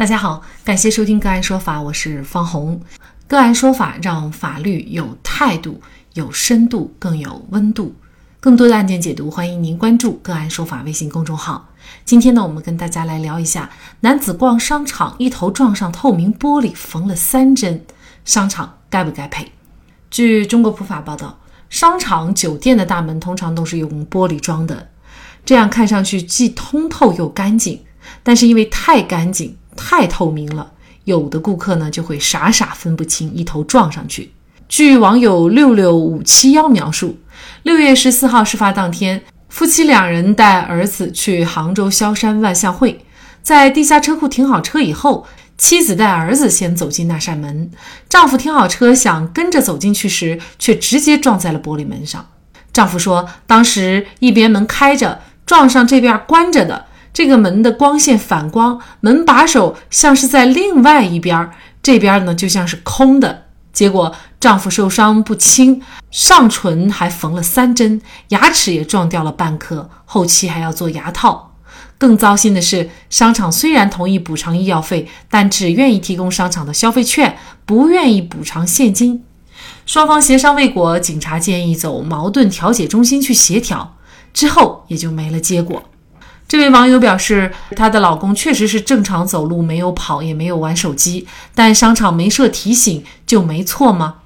大家好，感谢收听个案说法，我是方红。个案说法让法律有态度、有深度、更有温度。更多的案件解读，欢迎您关注个案说法微信公众号。今天呢，我们跟大家来聊一下：男子逛商场，一头撞上透明玻璃，缝了三针，商场该不该赔？据中国普法报道，商场、酒店的大门通常都是用玻璃装的，这样看上去既通透又干净。但是因为太干净、太透明了，有的顾客呢就会傻傻分不清，一头撞上去。据网友六六五七幺描述，六月十四号事发当天，夫妻两人带儿子去杭州萧山万象汇，在地下车库停好车以后，妻子带儿子先走进那扇门，丈夫停好车想跟着走进去时，却直接撞在了玻璃门上。丈夫说，当时一边门开着，撞上这边关着的。这个门的光线反光，门把手像是在另外一边，这边呢就像是空的。结果丈夫受伤不轻，上唇还缝了三针，牙齿也撞掉了半颗，后期还要做牙套。更糟心的是，商场虽然同意补偿医药费，但只愿意提供商场的消费券，不愿意补偿现金。双方协商未果，警察建议走矛盾调解中心去协调，之后也就没了结果。这位网友表示，她的老公确实是正常走路，没有跑，也没有玩手机，但商场没设提醒就没错吗？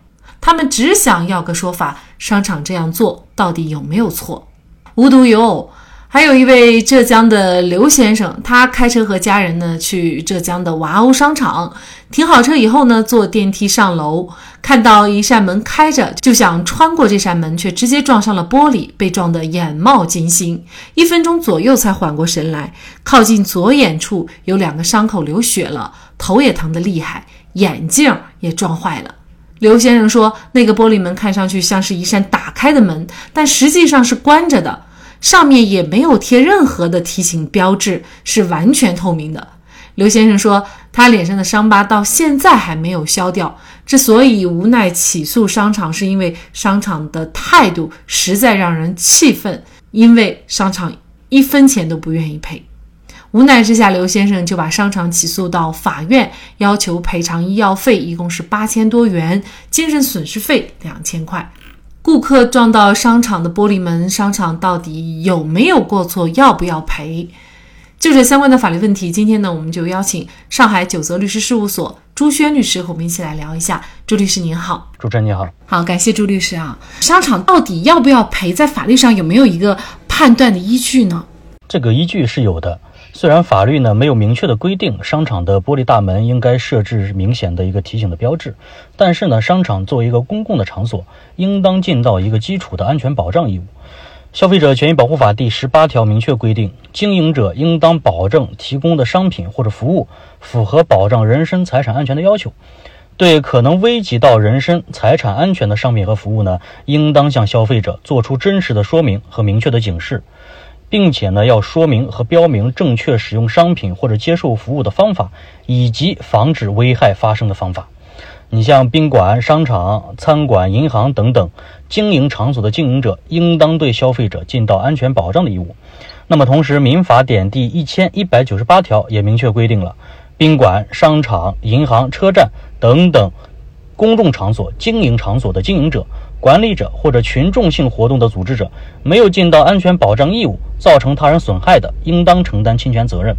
他们只想要个说法，商场这样做到底有没有错？无独有偶。还有一位浙江的刘先生，他开车和家人呢去浙江的娃欧商场，停好车以后呢，坐电梯上楼，看到一扇门开着，就想穿过这扇门，却直接撞上了玻璃，被撞得眼冒金星，一分钟左右才缓过神来，靠近左眼处有两个伤口，流血了，头也疼得厉害，眼镜也撞坏了。刘先生说，那个玻璃门看上去像是一扇打开的门，但实际上是关着的。上面也没有贴任何的提醒标志，是完全透明的。刘先生说，他脸上的伤疤到现在还没有消掉。之所以无奈起诉商场，是因为商场的态度实在让人气愤，因为商场一分钱都不愿意赔。无奈之下，刘先生就把商场起诉到法院，要求赔偿医药费，一共是八千多元，精神损失费两千块。顾客撞到商场的玻璃门，商场到底有没有过错？要不要赔？就这相关的法律问题，今天呢，我们就邀请上海九泽律师事务所朱轩律师和我们一起来聊一下。朱律师您好，主持人你好，好，感谢朱律师啊。商场到底要不要赔？在法律上有没有一个判断的依据呢？这个依据是有的。虽然法律呢没有明确的规定商场的玻璃大门应该设置明显的一个提醒的标志，但是呢，商场作为一个公共的场所，应当尽到一个基础的安全保障义务。消费者权益保护法第十八条明确规定，经营者应当保证提供的商品或者服务符合保障人身财产安全的要求。对可能危及到人身财产安全的商品和服务呢，应当向消费者做出真实的说明和明确的警示。并且呢，要说明和标明正确使用商品或者接受服务的方法，以及防止危害发生的方法。你像宾馆、商场、餐馆、银行等等经营场所的经营者，应当对消费者尽到安全保障的义务。那么，同时，《民法典》第一千一百九十八条也明确规定了，宾馆、商场、银行、车站等等公众场所经营场所的经营者。管理者或者群众性活动的组织者没有尽到安全保障义务，造成他人损害的，应当承担侵权责任。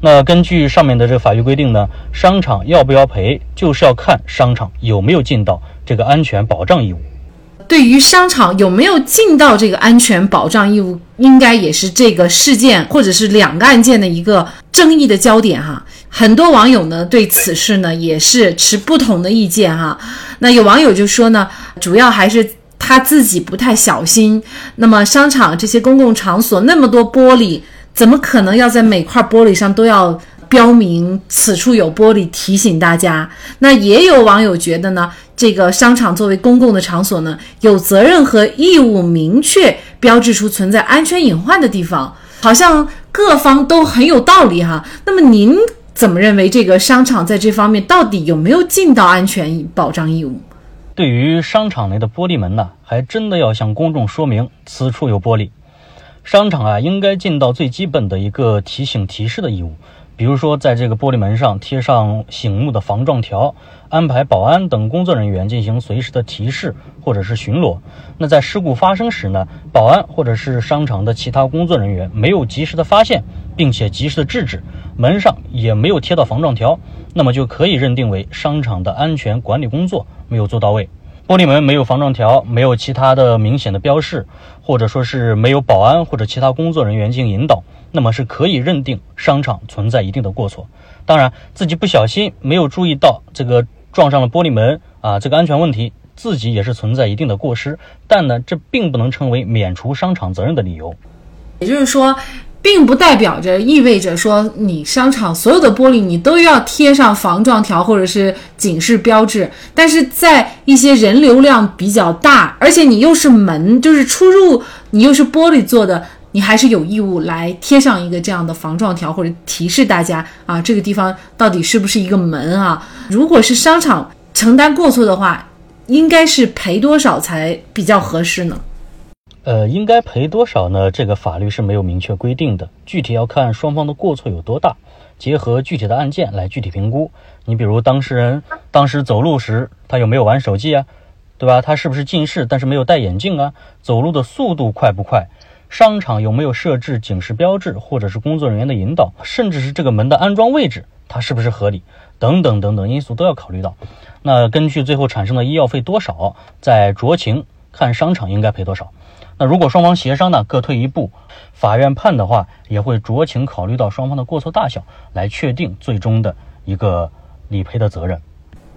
那根据上面的这个法律规定呢，商场要不要赔，就是要看商场有没有尽到这个安全保障义务。对于商场有没有尽到这个安全保障义务，应该也是这个事件或者是两个案件的一个争议的焦点哈。很多网友呢对此事呢也是持不同的意见哈。那有网友就说呢，主要还是他自己不太小心。那么商场这些公共场所那么多玻璃，怎么可能要在每块玻璃上都要标明此处有玻璃提醒大家？那也有网友觉得呢，这个商场作为公共的场所呢，有责任和义务明确标志出存在安全隐患的地方，好像各方都很有道理哈。那么您？怎么认为这个商场在这方面到底有没有尽到安全保障义务？对于商场内的玻璃门呢，还真的要向公众说明此处有玻璃。商场啊，应该尽到最基本的一个提醒提示的义务，比如说在这个玻璃门上贴上醒目的防撞条，安排保安等工作人员进行随时的提示或者是巡逻。那在事故发生时呢，保安或者是商场的其他工作人员没有及时的发现，并且及时的制止，门上也没有贴到防撞条，那么就可以认定为商场的安全管理工作没有做到位。玻璃门没有防撞条，没有其他的明显的标识，或者说是没有保安或者其他工作人员进行引导，那么是可以认定商场存在一定的过错。当然，自己不小心没有注意到这个撞上了玻璃门啊，这个安全问题自己也是存在一定的过失，但呢，这并不能成为免除商场责任的理由。也就是说。并不代表着意味着说你商场所有的玻璃你都要贴上防撞条或者是警示标志，但是在一些人流量比较大，而且你又是门，就是出入你又是玻璃做的，你还是有义务来贴上一个这样的防撞条或者提示大家啊，这个地方到底是不是一个门啊？如果是商场承担过错的话，应该是赔多少才比较合适呢？呃，应该赔多少呢？这个法律是没有明确规定的，具体要看双方的过错有多大，结合具体的案件来具体评估。你比如当事人当时走路时，他有没有玩手机啊？对吧？他是不是近视但是没有戴眼镜啊？走路的速度快不快？商场有没有设置警示标志或者是工作人员的引导？甚至是这个门的安装位置，它是不是合理？等等等等因素都要考虑到。那根据最后产生的医药费多少，再酌情看商场应该赔多少。那如果双方协商呢，各退一步，法院判的话，也会酌情考虑到双方的过错大小，来确定最终的一个理赔的责任。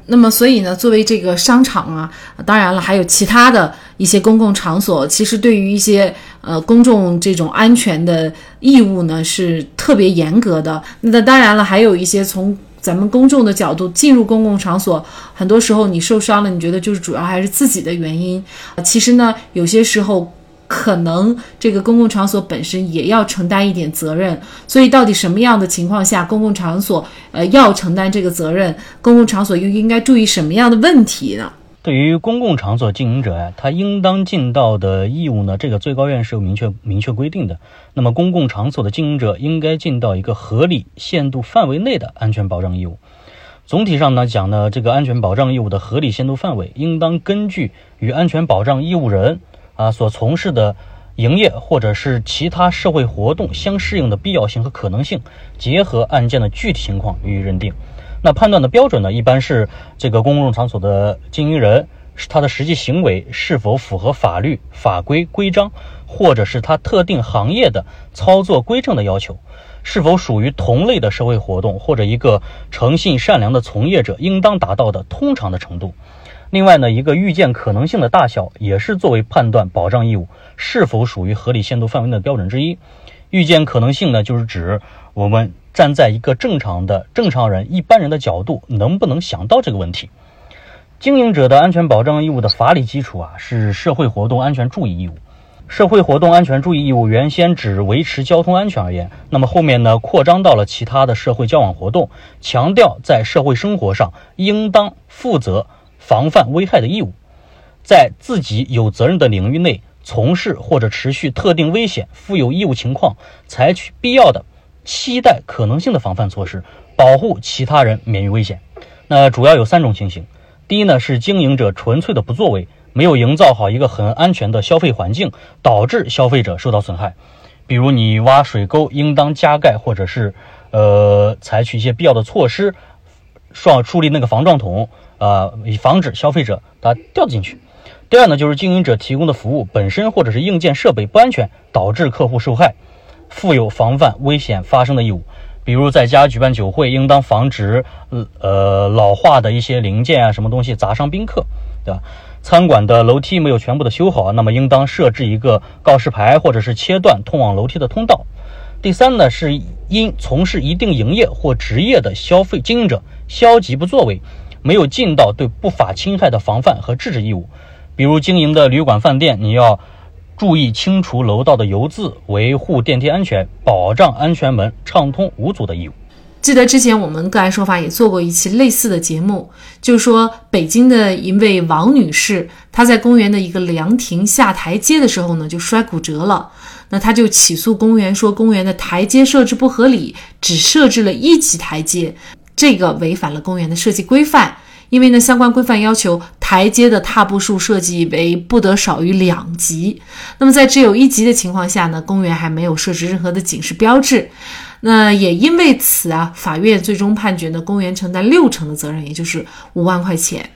那么，所以呢，作为这个商场啊，当然了，还有其他的一些公共场所，其实对于一些呃公众这种安全的义务呢，是特别严格的。那当然了，还有一些从咱们公众的角度进入公共场所，很多时候你受伤了，你觉得就是主要还是自己的原因。其实呢，有些时候。可能这个公共场所本身也要承担一点责任，所以到底什么样的情况下公共场所呃要承担这个责任？公共场所又应该注意什么样的问题呢？对于公共场所经营者呀，他应当尽到的义务呢，这个最高院是有明确明确规定的。那么公共场所的经营者应该尽到一个合理限度范围内的安全保障义务。总体上呢讲呢，这个安全保障义务的合理限度范围，应当根据与安全保障义务人。啊，所从事的营业或者是其他社会活动相适应的必要性和可能性，结合案件的具体情况予以认定。那判断的标准呢，一般是这个公共场所的经营人，是他的实际行为是否符合法律法规规章，或者是他特定行业的操作规正的要求，是否属于同类的社会活动，或者一个诚信善良的从业者应当达到的通常的程度。另外呢，一个预见可能性的大小也是作为判断保障义务是否属于合理限度范围的标准之一。预见可能性呢，就是指我们站在一个正常的正常人、一般人的角度，能不能想到这个问题。经营者的安全保障义务的法理基础啊，是社会活动安全注意义务。社会活动安全注意义务原先只维持交通安全而言，那么后面呢，扩张到了其他的社会交往活动，强调在社会生活上应当负责。防范危害的义务，在自己有责任的领域内从事或者持续特定危险，负有义务情况，采取必要的、期待可能性的防范措施，保护其他人免于危险。那主要有三种情形：第一呢，是经营者纯粹的不作为，没有营造好一个很安全的消费环境，导致消费者受到损害。比如你挖水沟，应当加盖，或者是呃采取一些必要的措施，双树立那个防撞桶。呃，以防止消费者他掉进去。第二呢，就是经营者提供的服务本身或者是硬件设备不安全，导致客户受害，负有防范危险发生的义务。比如在家举办酒会，应当防止呃老化的一些零件啊，什么东西砸伤宾客，对吧？餐馆的楼梯没有全部的修好，那么应当设置一个告示牌，或者是切断通往楼梯的通道。第三呢，是因从事一定营业或职业的消费经营者消极不作为。没有尽到对不法侵害的防范和制止义务，比如经营的旅馆饭店，你要注意清除楼道的油渍，维护电梯安全，保障安全门畅通无阻的义务。记得之前我们个案说法也做过一期类似的节目，就说北京的一位王女士，她在公园的一个凉亭下台阶的时候呢，就摔骨折了。那她就起诉公园说，公园的台阶设置不合理，只设置了一级台阶，这个违反了公园的设计规范。因为呢，相关规范要求台阶的踏步数设计为不得少于两级。那么在只有一级的情况下呢，公园还没有设置任何的警示标志。那也因为此啊，法院最终判决呢，公园承担六成的责任，也就是五万块钱。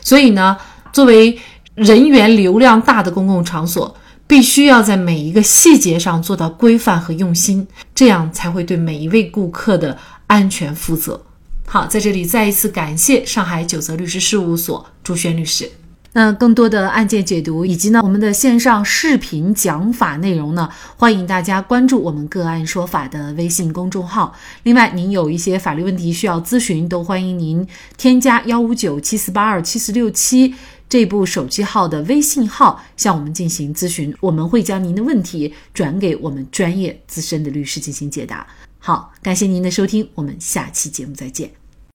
所以呢，作为人员流量大的公共场所，必须要在每一个细节上做到规范和用心，这样才会对每一位顾客的安全负责。好，在这里再一次感谢上海九泽律师事务所朱轩律师。那更多的案件解读以及呢我们的线上视频讲法内容呢，欢迎大家关注我们个案说法的微信公众号。另外，您有一些法律问题需要咨询，都欢迎您添加幺五九七四八二七四六七这部手机号的微信号向我们进行咨询，我们会将您的问题转给我们专业资深的律师进行解答。好，感谢您的收听，我们下期节目再见。